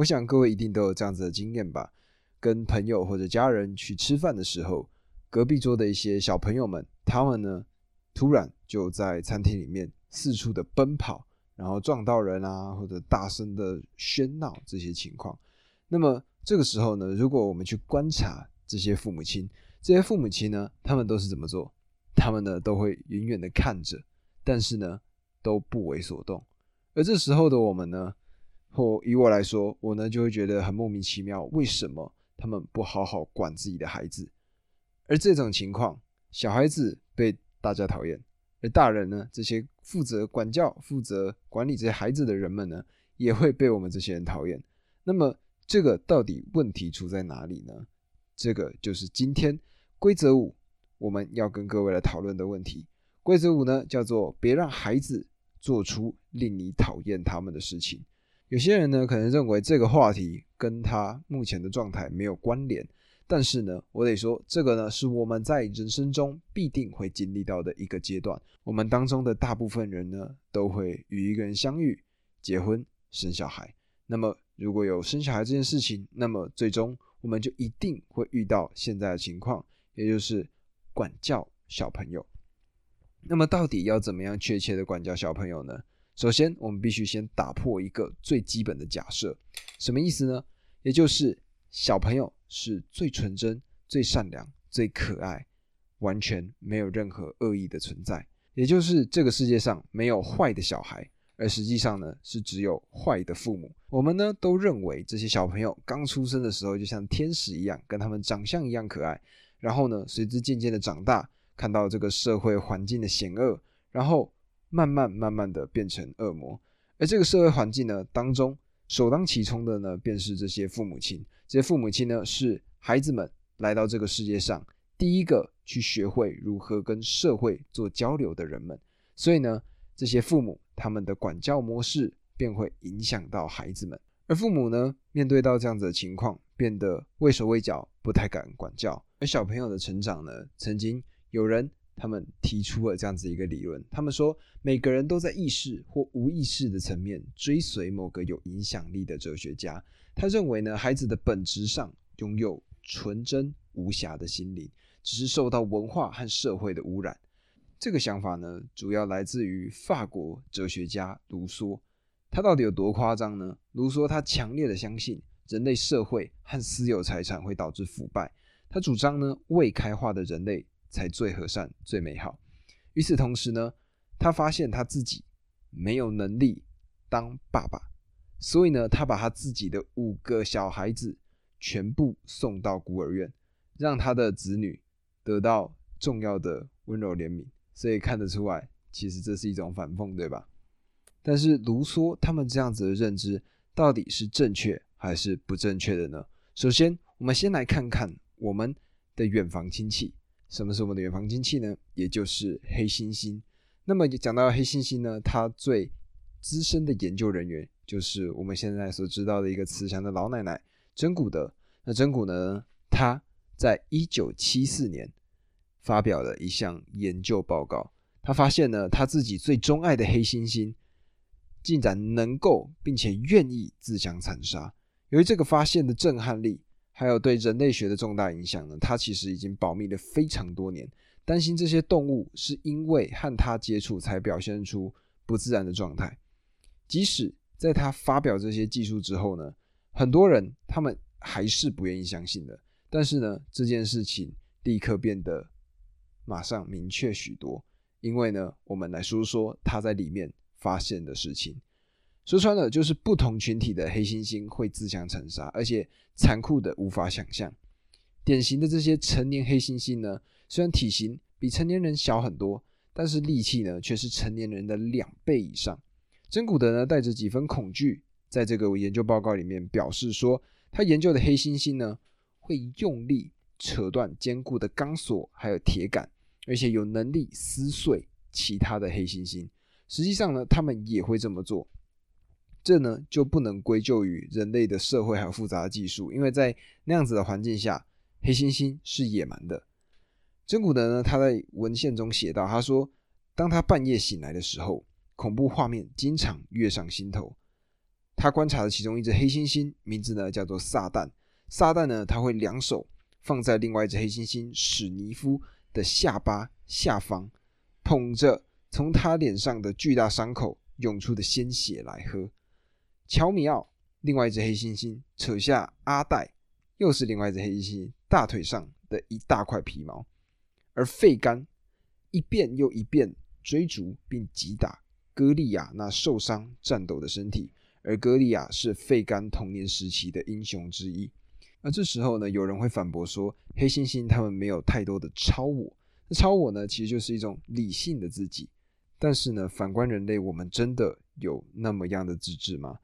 我想各位一定都有这样子的经验吧？跟朋友或者家人去吃饭的时候，隔壁桌的一些小朋友们，他们呢突然就在餐厅里面四处的奔跑，然后撞到人啊，或者大声的喧闹这些情况。那么这个时候呢，如果我们去观察这些父母亲，这些父母亲呢，他们都是怎么做？他们呢都会远远的看着，但是呢都不为所动。而这时候的我们呢？或以我来说，我呢就会觉得很莫名其妙，为什么他们不好好管自己的孩子？而这种情况，小孩子被大家讨厌，而大人呢，这些负责管教、负责管理这些孩子的人们呢，也会被我们这些人讨厌。那么，这个到底问题出在哪里呢？这个就是今天规则五我们要跟各位来讨论的问题。规则五呢，叫做别让孩子做出令你讨厌他们的事情。有些人呢，可能认为这个话题跟他目前的状态没有关联，但是呢，我得说，这个呢是我们在人生中必定会经历到的一个阶段。我们当中的大部分人呢，都会与一个人相遇、结婚、生小孩。那么，如果有生小孩这件事情，那么最终我们就一定会遇到现在的情况，也就是管教小朋友。那么，到底要怎么样确切的管教小朋友呢？首先，我们必须先打破一个最基本的假设，什么意思呢？也就是小朋友是最纯真、最善良、最可爱，完全没有任何恶意的存在。也就是这个世界上没有坏的小孩，而实际上呢，是只有坏的父母。我们呢都认为这些小朋友刚出生的时候就像天使一样，跟他们长相一样可爱。然后呢，随之渐渐的长大，看到这个社会环境的险恶，然后。慢慢慢慢的变成恶魔，而这个社会环境呢当中，首当其冲的呢便是这些父母亲。这些父母亲呢是孩子们来到这个世界上第一个去学会如何跟社会做交流的人们。所以呢，这些父母他们的管教模式便会影响到孩子们。而父母呢面对到这样子的情况，变得畏手畏脚，不太敢管教。而小朋友的成长呢，曾经有人。他们提出了这样子一个理论，他们说每个人都在意识或无意识的层面追随某个有影响力的哲学家。他认为呢，孩子的本质上拥有纯真无瑕的心灵，只是受到文化和社会的污染。这个想法呢，主要来自于法国哲学家卢梭。他到底有多夸张呢？卢梭他强烈的相信人类社会和私有财产会导致腐败。他主张呢，未开化的人类。才最和善、最美好。与此同时呢，他发现他自己没有能力当爸爸，所以呢，他把他自己的五个小孩子全部送到孤儿院，让他的子女得到重要的温柔怜悯。所以看得出来，其实这是一种反讽，对吧？但是卢梭他们这样子的认知到底是正确还是不正确的呢？首先，我们先来看看我们的远房亲戚。什么是我们的远房亲戚呢？也就是黑猩猩。那么讲到黑猩猩呢，它最资深的研究人员就是我们现在所知道的一个慈祥的老奶奶真古德。那真古呢，他在一九七四年发表了一项研究报告，他发现呢，他自己最钟爱的黑猩猩竟然能够并且愿意自相残杀。由于这个发现的震撼力。还有对人类学的重大影响呢？他其实已经保密了非常多年，担心这些动物是因为和他接触才表现出不自然的状态。即使在他发表这些技术之后呢，很多人他们还是不愿意相信的。但是呢，这件事情立刻变得马上明确许多，因为呢，我们来说说他在里面发现的事情。说穿了，就是不同群体的黑猩猩会自相残杀，而且残酷的无法想象。典型的这些成年黑猩猩呢，虽然体型比成年人小很多，但是力气呢却是成年人的两倍以上。真古德呢带着几分恐惧，在这个研究报告里面表示说，他研究的黑猩猩呢会用力扯断坚固的钢索还有铁杆，而且有能力撕碎其他的黑猩猩。实际上呢，他们也会这么做。这呢就不能归咎于人类的社会还有复杂的技术，因为在那样子的环境下，黑猩猩是野蛮的。真古德呢，他在文献中写道，他说，当他半夜醒来的时候，恐怖画面经常跃上心头。他观察的其中一只黑猩猩，名字呢叫做撒旦。撒旦呢，他会两手放在另外一只黑猩猩史尼夫的下巴下方，捧着从他脸上的巨大伤口涌出的鲜血来喝。乔米奥，另外一只黑猩猩扯下阿黛，又是另外一只黑猩猩大腿上的一大块皮毛，而费甘一遍又一遍追逐并击打歌利亚那受伤颤抖的身体，而歌利亚是费甘童年时期的英雄之一。那这时候呢，有人会反驳说，黑猩猩他们没有太多的超我，那超我呢，其实就是一种理性的自己。但是呢，反观人类，我们真的有那么样的自制吗？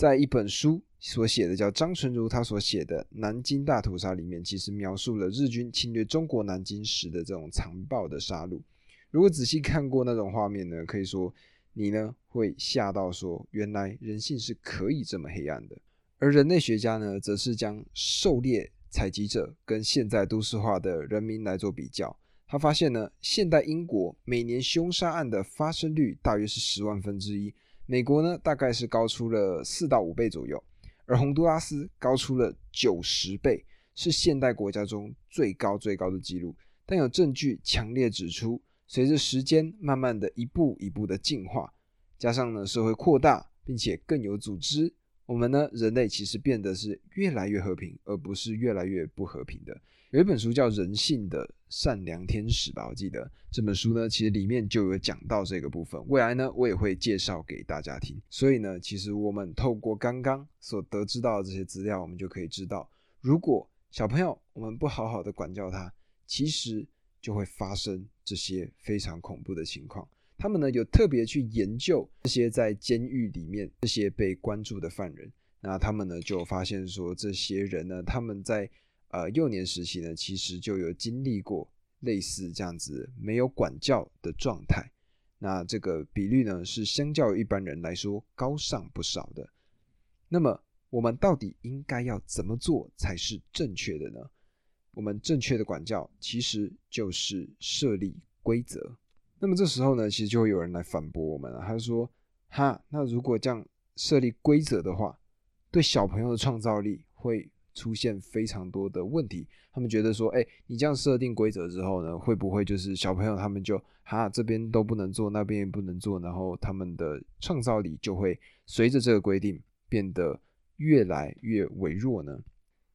在一本书所写的叫张纯如他所写的《南京大屠杀》里面，其实描述了日军侵略中国南京时的这种残暴的杀戮。如果仔细看过那种画面呢，可以说你呢会吓到说，原来人性是可以这么黑暗的。而人类学家呢，则是将狩猎采集者跟现在都市化的人民来做比较。他发现呢，现代英国每年凶杀案的发生率大约是十万分之一，美国呢大概是高出了四到五倍左右，而洪都拉斯高出了九十倍，是现代国家中最高最高的记录。但有证据强烈指出，随着时间慢慢的一步一步的进化，加上呢社会扩大，并且更有组织。我们呢，人类其实变得是越来越和平，而不是越来越不和平的。有一本书叫《人性的善良天使》吧，我记得这本书呢，其实里面就有讲到这个部分。未来呢，我也会介绍给大家听。所以呢，其实我们透过刚刚所得知到的这些资料，我们就可以知道，如果小朋友我们不好好的管教他，其实就会发生这些非常恐怖的情况。他们呢有特别去研究这些在监狱里面这些被关注的犯人，那他们呢就发现说，这些人呢他们在呃幼年时期呢其实就有经历过类似这样子没有管教的状态，那这个比率呢是相较于一般人来说高上不少的。那么我们到底应该要怎么做才是正确的呢？我们正确的管教其实就是设立规则。那么这时候呢，其实就会有人来反驳我们了。他说：“哈，那如果这样设立规则的话，对小朋友的创造力会出现非常多的问题。他们觉得说，哎，你这样设定规则之后呢，会不会就是小朋友他们就哈这边都不能做，那边也不能做，然后他们的创造力就会随着这个规定变得越来越微弱呢？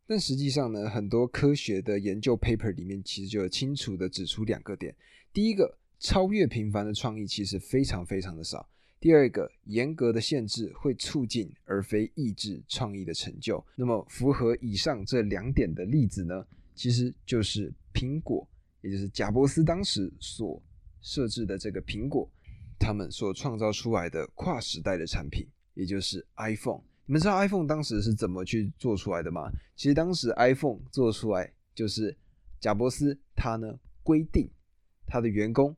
但实际上呢，很多科学的研究 paper 里面其实就清楚的指出两个点：第一个。超越平凡的创意其实非常非常的少。第二个，严格的限制会促进而非抑制创意的成就。那么，符合以上这两点的例子呢，其实就是苹果，也就是贾伯斯当时所设置的这个苹果，他们所创造出来的跨时代的产品，也就是 iPhone。你们知道 iPhone 当时是怎么去做出来的吗？其实当时 iPhone 做出来就是贾伯斯他呢规定他的员工。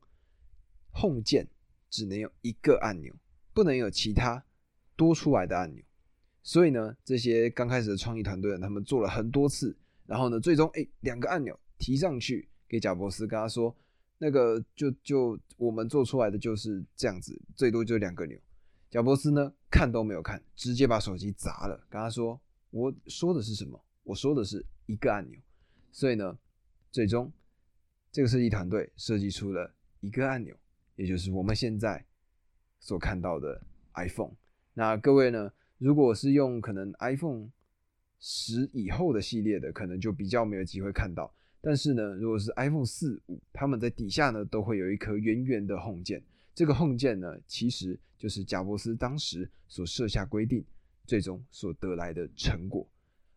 Home 键只能有一个按钮，不能有其他多出来的按钮。所以呢，这些刚开始的创意团队，他们做了很多次，然后呢，最终哎，两个按钮提上去给贾伯斯，跟他说，那个就就我们做出来的就是这样子，最多就两个钮。贾伯斯呢，看都没有看，直接把手机砸了，跟他说，我说的是什么？我说的是一个按钮。所以呢，最终这个设计团队设计出了一个按钮。也就是我们现在所看到的 iPhone。那各位呢，如果是用可能 iPhone 十以后的系列的，可能就比较没有机会看到。但是呢，如果是 iPhone 四五，他们在底下呢都会有一颗圆圆的 Home 键。这个 Home 键呢，其实就是贾伯斯当时所设下规定，最终所得来的成果。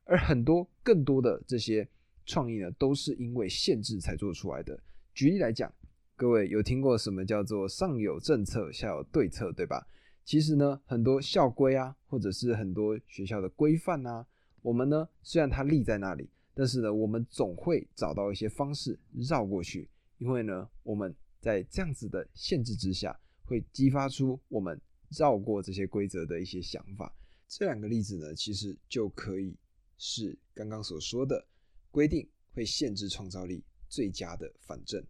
而很多更多的这些创意呢，都是因为限制才做出来的。举例来讲。各位有听过什么叫做上有政策下有对策，对吧？其实呢，很多校规啊，或者是很多学校的规范啊，我们呢虽然它立在那里，但是呢，我们总会找到一些方式绕过去，因为呢，我们在这样子的限制之下，会激发出我们绕过这些规则的一些想法。这两个例子呢，其实就可以是刚刚所说的规定会限制创造力最佳的反证。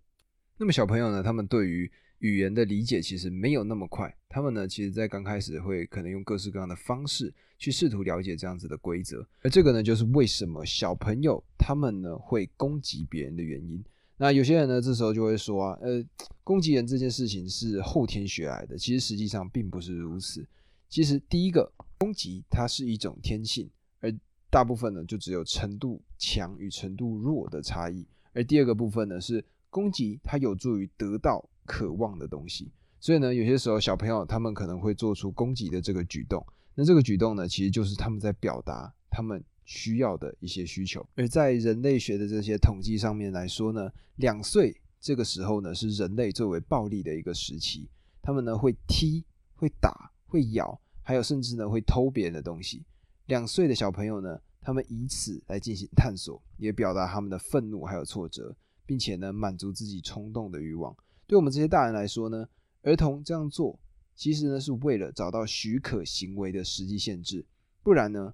那么小朋友呢？他们对于语言的理解其实没有那么快。他们呢，其实在刚开始会可能用各式各样的方式去试图了解这样子的规则。而这个呢，就是为什么小朋友他们呢会攻击别人的原因。那有些人呢，这时候就会说啊，呃，攻击人这件事情是后天学来的。其实实际上并不是如此。其实第一个攻击它是一种天性，而大部分呢就只有程度强与程度弱的差异。而第二个部分呢是攻击它有助于得到渴望的东西。所以呢，有些时候小朋友他们可能会做出攻击的这个举动。那这个举动呢，其实就是他们在表达他们。需要的一些需求，而在人类学的这些统计上面来说呢，两岁这个时候呢是人类最为暴力的一个时期，他们呢会踢、会打、会咬，还有甚至呢会偷别人的东西。两岁的小朋友呢，他们以此来进行探索，也表达他们的愤怒还有挫折，并且呢满足自己冲动的欲望。对我们这些大人来说呢，儿童这样做其实呢是为了找到许可行为的实际限制，不然呢？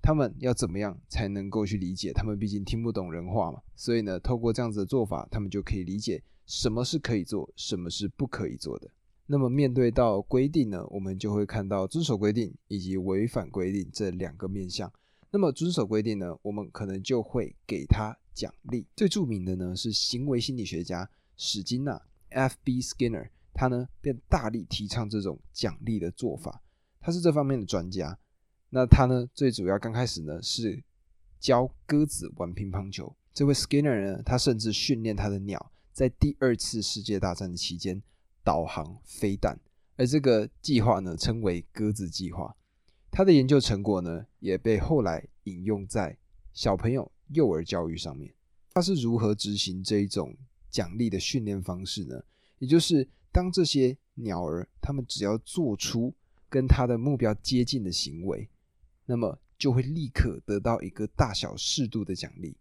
他们要怎么样才能够去理解？他们毕竟听不懂人话嘛，所以呢，透过这样子的做法，他们就可以理解什么是可以做，什么是不可以做的。那么面对到规定呢，我们就会看到遵守规定以及违反规定这两个面向。那么遵守规定呢，我们可能就会给他奖励。最著名的呢是行为心理学家史金纳 （F.B. Skinner），他呢便大力提倡这种奖励的做法，他是这方面的专家。那他呢？最主要刚开始呢是教鸽子玩乒乓球。这位 Skinner 呢，他甚至训练他的鸟在第二次世界大战的期间导航飞弹，而这个计划呢称为鸽子计划。他的研究成果呢也被后来引用在小朋友幼儿教育上面。他是如何执行这一种奖励的训练方式呢？也就是当这些鸟儿他们只要做出跟他的目标接近的行为。那么就会立刻得到一个大小适度的奖励，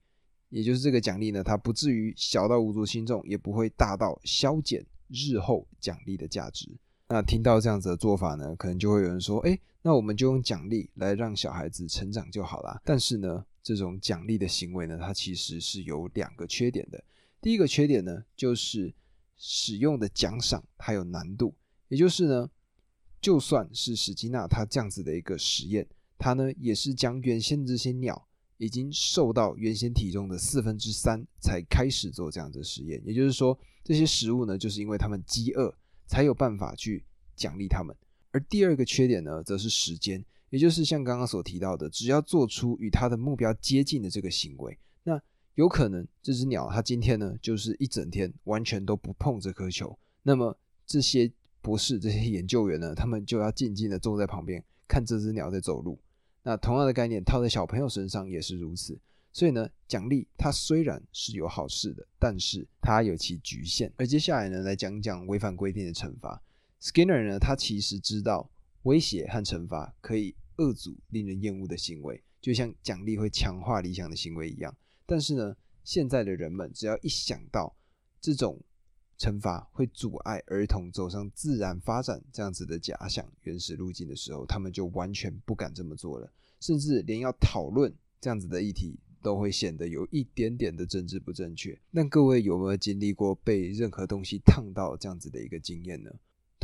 也就是这个奖励呢，它不至于小到无足轻重，也不会大到消减日后奖励的价值。那听到这样子的做法呢，可能就会有人说：“哎，那我们就用奖励来让小孩子成长就好了。”但是呢，这种奖励的行为呢，它其实是有两个缺点的。第一个缺点呢，就是使用的奖赏它有难度，也就是呢，就算是史基纳他这样子的一个实验。他呢也是将原先这些鸟已经瘦到原先体重的四分之三才开始做这样子的实验，也就是说这些食物呢就是因为他们饥饿才有办法去奖励他们。而第二个缺点呢则是时间，也就是像刚刚所提到的，只要做出与他的目标接近的这个行为，那有可能这只鸟它今天呢就是一整天完全都不碰这颗球，那么这些博士这些研究员呢，他们就要静静的坐在旁边看这只鸟在走路。那同样的概念套在小朋友身上也是如此，所以呢，奖励它虽然是有好事的，但是它有其局限。而接下来呢，来讲讲违反规定的惩罚。Skinner 呢，他其实知道威胁和惩罚可以遏阻令人厌恶的行为，就像奖励会强化理想的行为一样。但是呢，现在的人们只要一想到这种。惩罚会阻碍儿童走上自然发展这样子的假想原始路径的时候，他们就完全不敢这么做了，甚至连要讨论这样子的议题都会显得有一点点的政治不正确。那各位有没有经历过被任何东西烫到这样子的一个经验呢？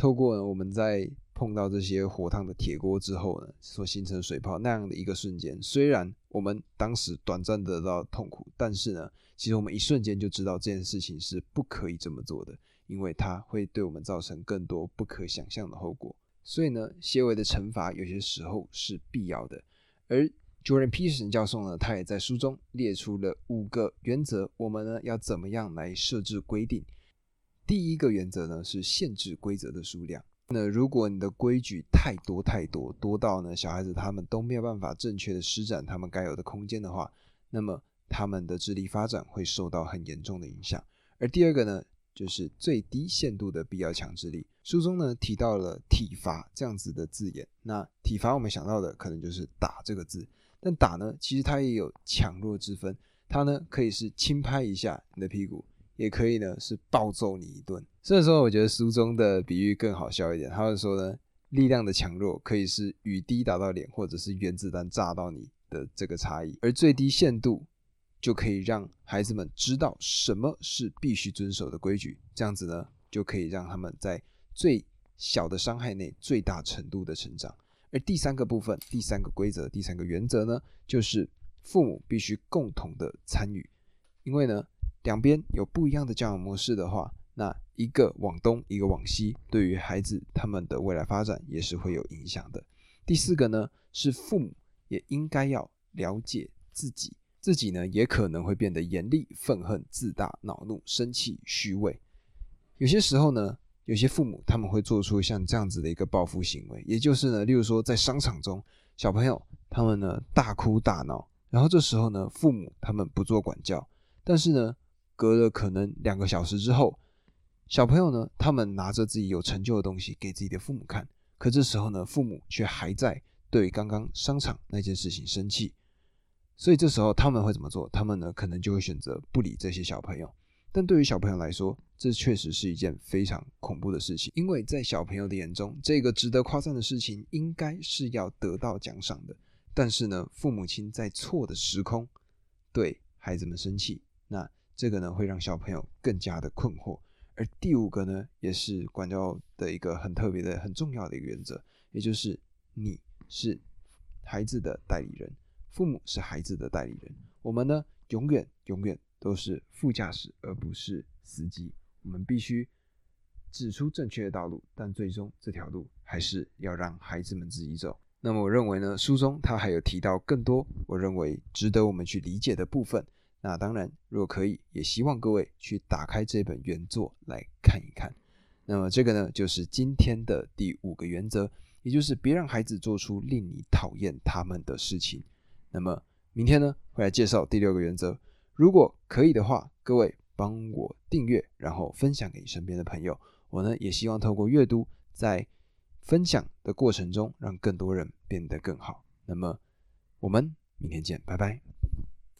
透过呢我们在碰到这些火烫的铁锅之后呢，所形成水泡那样的一个瞬间，虽然我们当时短暂得到痛苦，但是呢，其实我们一瞬间就知道这件事情是不可以这么做的，因为它会对我们造成更多不可想象的后果。所以呢，些微的惩罚有些时候是必要的。而 Jordan Peterson 教授呢，他也在书中列出了五个原则，我们呢要怎么样来设置规定。第一个原则呢是限制规则的数量。那如果你的规矩太多太多，多到呢小孩子他们都没有办法正确的施展他们该有的空间的话，那么他们的智力发展会受到很严重的影响。而第二个呢就是最低限度的必要强制力。书中呢提到了体罚这样子的字眼。那体罚我们想到的可能就是打这个字，但打呢其实它也有强弱之分，它呢可以是轻拍一下你的屁股。也可以呢，是暴揍你一顿。所以说，我觉得书中的比喻更好笑一点。他们说呢，力量的强弱可以是雨滴打到脸，或者是原子弹炸到你的这个差异。而最低限度就可以让孩子们知道什么是必须遵守的规矩。这样子呢，就可以让他们在最小的伤害内最大程度的成长。而第三个部分，第三个规则，第三个原则呢，就是父母必须共同的参与，因为呢，两边有不一样的教养模式的话，那一个往东，一个往西，对于孩子他们的未来发展也是会有影响的。第四个呢，是父母也应该要了解自己，自己呢也可能会变得严厉、愤恨、自大、恼怒、生气、虚伪。有些时候呢。有些父母他们会做出像这样子的一个报复行为，也就是呢，例如说在商场中，小朋友他们呢大哭大闹，然后这时候呢，父母他们不做管教，但是呢，隔了可能两个小时之后，小朋友呢，他们拿着自己有成就的东西给自己的父母看，可这时候呢，父母却还在对刚刚商场那件事情生气，所以这时候他们会怎么做？他们呢，可能就会选择不理这些小朋友。但对于小朋友来说，这确实是一件非常恐怖的事情，因为在小朋友的眼中，这个值得夸赞的事情应该是要得到奖赏的。但是呢，父母亲在错的时空对孩子们生气，那这个呢会让小朋友更加的困惑。而第五个呢，也是管教的一个很特别的、很重要的一个原则，也就是你是孩子的代理人，父母是孩子的代理人，我们呢永远永远。都是副驾驶，而不是司机。我们必须指出正确的道路，但最终这条路还是要让孩子们自己走。那么，我认为呢，书中他还有提到更多我认为值得我们去理解的部分。那当然，如果可以，也希望各位去打开这本原作来看一看。那么，这个呢，就是今天的第五个原则，也就是别让孩子做出令你讨厌他们的事情。那么，明天呢，会来介绍第六个原则。如果可以的话，各位帮我订阅，然后分享给你身边的朋友。我呢也希望透过阅读，在分享的过程中，让更多人变得更好。那么，我们明天见，拜拜。